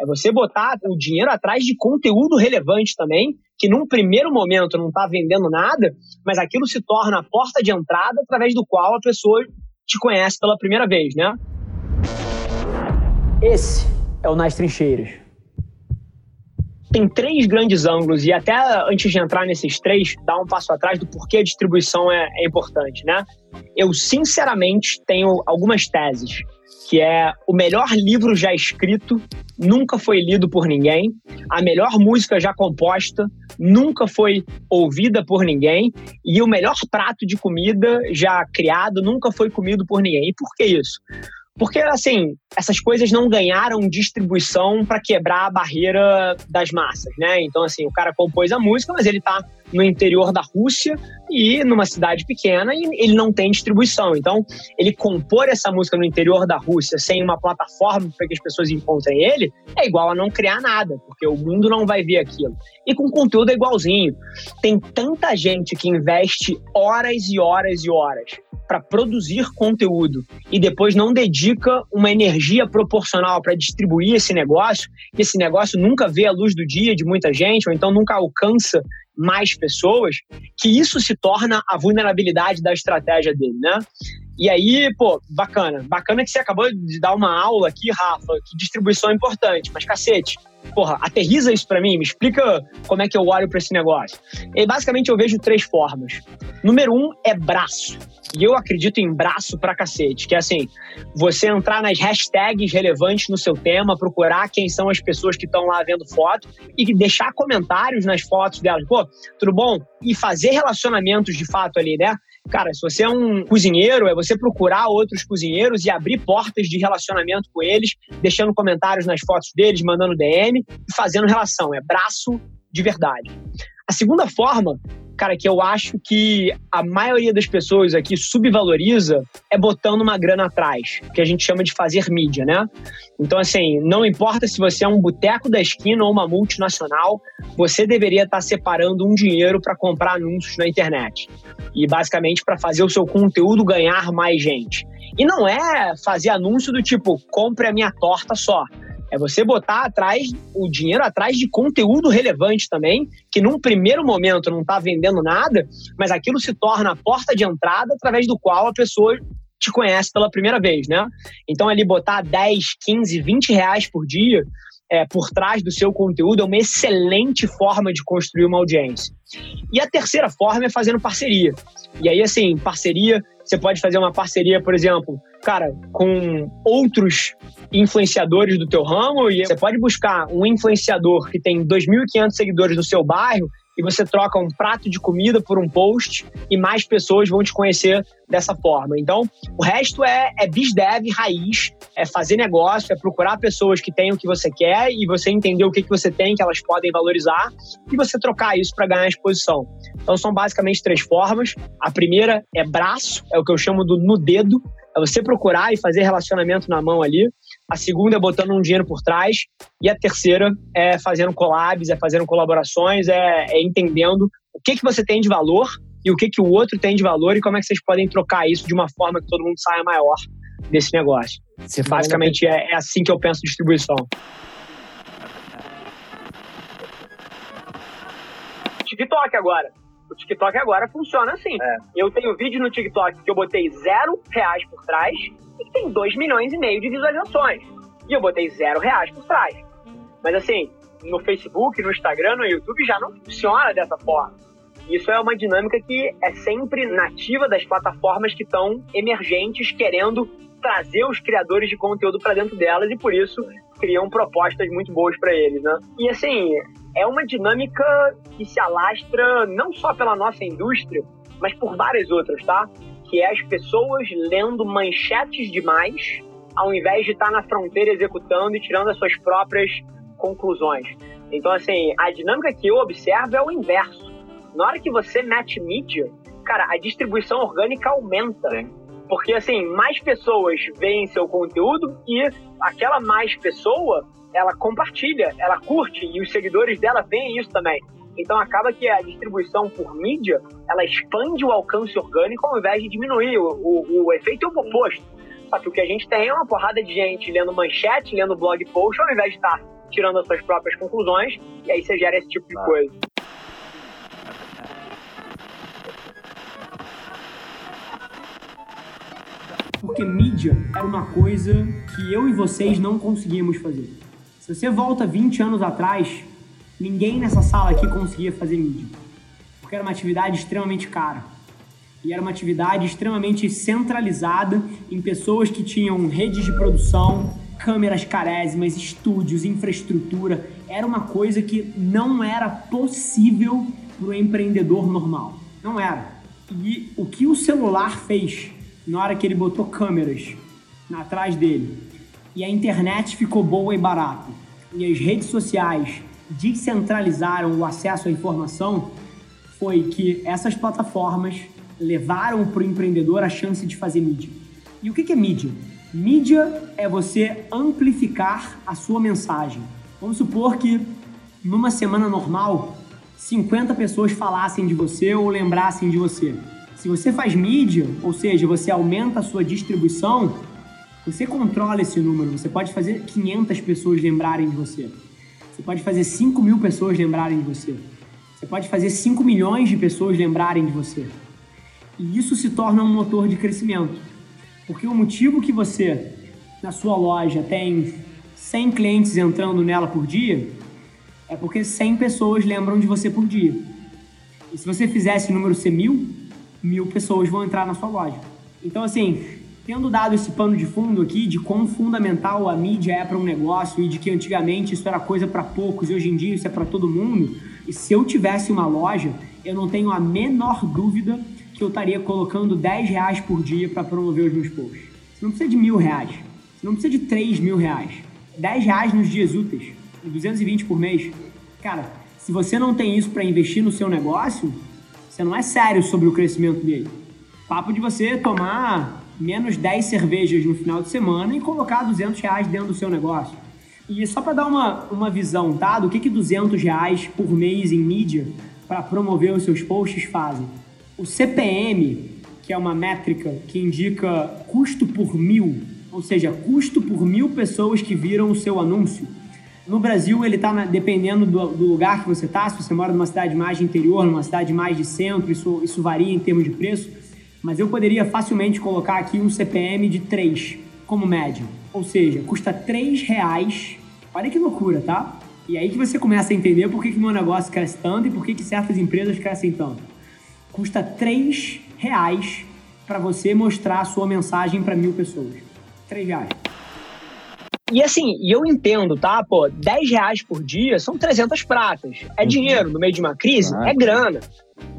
É você botar o dinheiro atrás de conteúdo relevante também, que num primeiro momento não está vendendo nada, mas aquilo se torna a porta de entrada através do qual a pessoa te conhece pela primeira vez, né? Esse é o Nas Trincheiras. Tem três grandes ângulos, e até antes de entrar nesses três, dar um passo atrás do porquê a distribuição é, é importante, né? Eu, sinceramente, tenho algumas teses que é o melhor livro já escrito, nunca foi lido por ninguém, a melhor música já composta, nunca foi ouvida por ninguém, e o melhor prato de comida já criado nunca foi comido por ninguém. E por que isso? Porque, assim, essas coisas não ganharam distribuição para quebrar a barreira das massas, né? Então, assim, o cara compôs a música, mas ele está no interior da Rússia e numa cidade pequena e ele não tem distribuição. Então, ele compor essa música no interior da Rússia sem uma plataforma para que as pessoas encontrem ele é igual a não criar nada, porque o mundo não vai ver aquilo. E com conteúdo é igualzinho. Tem tanta gente que investe horas e horas e horas para produzir conteúdo e depois não dedica uma energia proporcional para distribuir esse negócio, e esse negócio nunca vê a luz do dia de muita gente, ou então nunca alcança mais pessoas, que isso se torna a vulnerabilidade da estratégia dele, né? E aí, pô, bacana. Bacana que você acabou de dar uma aula aqui, Rafa, que distribuição é importante, mas cacete, porra, aterriza isso para mim, me explica como é que eu olho para esse negócio. E basicamente eu vejo três formas. Número um é braço. E eu acredito em braço pra cacete, que é assim, você entrar nas hashtags relevantes no seu tema, procurar quem são as pessoas que estão lá vendo foto e deixar comentários nas fotos delas. Pô, tudo bom? E fazer relacionamentos de fato ali, né? Cara, se você é um cozinheiro, é você procurar outros cozinheiros e abrir portas de relacionamento com eles, deixando comentários nas fotos deles, mandando DM e fazendo relação. É braço de verdade. A segunda forma cara, que eu acho que a maioria das pessoas aqui subvaloriza é botando uma grana atrás, que a gente chama de fazer mídia, né? Então, assim, não importa se você é um boteco da esquina ou uma multinacional, você deveria estar separando um dinheiro para comprar anúncios na internet. E basicamente para fazer o seu conteúdo ganhar mais gente. E não é fazer anúncio do tipo, compre a minha torta só. É você botar atrás o dinheiro atrás de conteúdo relevante também, que num primeiro momento não está vendendo nada, mas aquilo se torna a porta de entrada através do qual a pessoa te conhece pela primeira vez, né? Então ali botar 10, 15, 20 reais por dia é, por trás do seu conteúdo é uma excelente forma de construir uma audiência. E a terceira forma é fazendo parceria. E aí, assim, parceria, você pode fazer uma parceria, por exemplo, cara, com outros influenciadores do teu ramo e você pode buscar um influenciador que tem 2.500 seguidores no seu bairro e você troca um prato de comida por um post e mais pessoas vão te conhecer dessa forma. Então, o resto é, é BizDev raiz, é fazer negócio, é procurar pessoas que têm o que você quer e você entender o que, que você tem que elas podem valorizar e você trocar isso para ganhar exposição. Então, são basicamente três formas. A primeira é braço, é o que eu chamo do no dedo, é você procurar e fazer relacionamento na mão ali. A segunda é botando um dinheiro por trás. E a terceira é fazendo collabs, é fazendo colaborações, é, é entendendo o que, que você tem de valor e o que, que o outro tem de valor e como é que vocês podem trocar isso de uma forma que todo mundo saia maior desse negócio. Você Basicamente é, é assim que eu penso distribuição. TikTok agora. O TikTok agora funciona assim. É. Eu tenho vídeo no TikTok que eu botei zero reais por trás e que tem dois milhões e meio de visualizações. E eu botei zero reais por trás. Mas assim, no Facebook, no Instagram, no YouTube já não funciona dessa forma. Isso é uma dinâmica que é sempre nativa das plataformas que estão emergentes, querendo trazer os criadores de conteúdo para dentro delas e por isso criam propostas muito boas para eles, né? E assim, é uma dinâmica que se alastra não só pela nossa indústria, mas por várias outras, tá? Que é as pessoas lendo manchetes demais, ao invés de estar na fronteira executando e tirando as suas próprias conclusões. Então, assim, a dinâmica que eu observo é o inverso. Na hora que você mete mídia, cara, a distribuição orgânica aumenta. Porque, assim, mais pessoas veem seu conteúdo e aquela mais pessoa ela compartilha, ela curte e os seguidores dela veem isso também. Então acaba que a distribuição por mídia, ela expande o alcance orgânico ao invés de diminuir. O, o, o efeito é o oposto. Só que o que a gente tem é uma porrada de gente lendo manchete, lendo blog post, ao invés de estar tirando as suas próprias conclusões, e aí você gera esse tipo de coisa. Porque mídia era uma coisa que eu e vocês não conseguíamos fazer. Se você volta 20 anos atrás, ninguém nessa sala aqui conseguia fazer mídia. Porque era uma atividade extremamente cara. E era uma atividade extremamente centralizada em pessoas que tinham redes de produção, câmeras carésimas, estúdios, infraestrutura. Era uma coisa que não era possível para o empreendedor normal. Não era. E o que o celular fez na hora que ele botou câmeras atrás dele e a internet ficou boa e barata e as redes sociais descentralizaram o acesso à informação foi que essas plataformas levaram para o empreendedor a chance de fazer mídia. E o que é mídia? Mídia é você amplificar a sua mensagem. Vamos supor que numa semana normal 50 pessoas falassem de você ou lembrassem de você. Se você faz mídia, ou seja, você aumenta a sua distribuição, você controla esse número. Você pode fazer 500 pessoas lembrarem de você. Você pode fazer 5 mil pessoas lembrarem de você. Você pode fazer 5 milhões de pessoas lembrarem de você. E isso se torna um motor de crescimento. Porque o motivo que você, na sua loja, tem 100 clientes entrando nela por dia, é porque 100 pessoas lembram de você por dia. E se você fizesse o número ser mil, mil pessoas vão entrar na sua loja. Então, assim, tendo dado esse pano de fundo aqui de quão fundamental a mídia é para um negócio e de que antigamente isso era coisa para poucos e hoje em dia isso é para todo mundo, se eu tivesse uma loja, eu não tenho a menor dúvida que eu estaria colocando 10 reais por dia para promover os meus posts. Você não precisa de mil reais, você não precisa de 3 mil reais. 10 reais nos dias úteis, 220 por mês. Cara, se você não tem isso para investir no seu negócio, você não é sério sobre o crescimento dele. Papo de você tomar menos 10 cervejas no final de semana e colocar 200 reais dentro do seu negócio. E só para dar uma, uma visão, tá? Do que, que 200 reais por mês em mídia para promover os seus posts fazem. O CPM, que é uma métrica que indica custo por mil, ou seja, custo por mil pessoas que viram o seu anúncio, no Brasil, ele está dependendo do, do, lugar que você está. Se você mora numa cidade mais de interior, numa cidade mais de centro, isso, isso varia em termos de preço. Mas eu poderia facilmente colocar aqui um CPM de 3 como média. Ou seja, custa 3 reais. Olha que loucura, tá? E aí que você começa a entender por que, que meu negócio cresce tanto e por que, que certas empresas crescem tanto. Custa 3 reais para você mostrar a sua mensagem para mil pessoas. 3 reais. E assim, e eu entendo, tá? Pô, 10 reais por dia são 300 pratas. É uhum. dinheiro no meio de uma crise? É grana.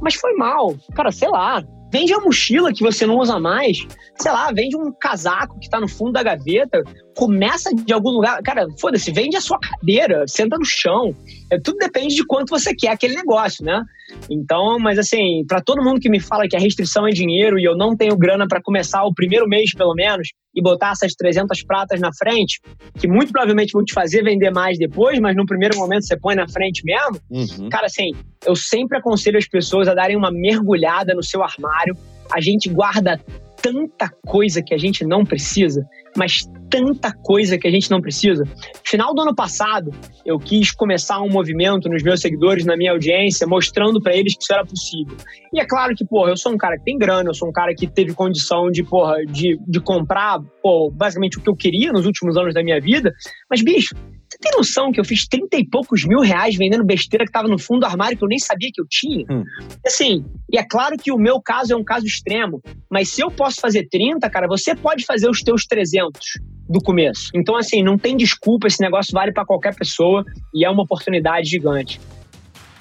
Mas foi mal. Cara, sei lá. Vende a mochila que você não usa mais. Sei lá, vende um casaco que tá no fundo da gaveta. Começa de algum lugar. Cara, foda-se, vende a sua cadeira, senta no chão. É, tudo depende de quanto você quer aquele negócio, né? Então, mas assim, para todo mundo que me fala que a restrição é dinheiro e eu não tenho grana para começar o primeiro mês, pelo menos, e botar essas 300 pratas na frente, que muito provavelmente vão te fazer vender mais depois, mas no primeiro momento você põe na frente mesmo. Uhum. Cara, assim, eu sempre aconselho as pessoas a darem uma mergulhada no seu armário. A gente guarda tanta coisa que a gente não precisa, mas tanta coisa que a gente não precisa. Final do ano passado, eu quis começar um movimento nos meus seguidores, na minha audiência, mostrando para eles que isso era possível. E é claro que, porra, eu sou um cara que tem grana, eu sou um cara que teve condição de, porra, de, de comprar, pô, basicamente o que eu queria nos últimos anos da minha vida, mas, bicho, você tem noção que eu fiz 30 e poucos mil reais vendendo besteira que estava no fundo do armário que eu nem sabia que eu tinha? Hum. Assim, e é claro que o meu caso é um caso extremo, mas se eu posso fazer 30, cara, você pode fazer os teus 300 do começo. Então, assim, não tem desculpa, esse negócio vale para qualquer pessoa e é uma oportunidade gigante.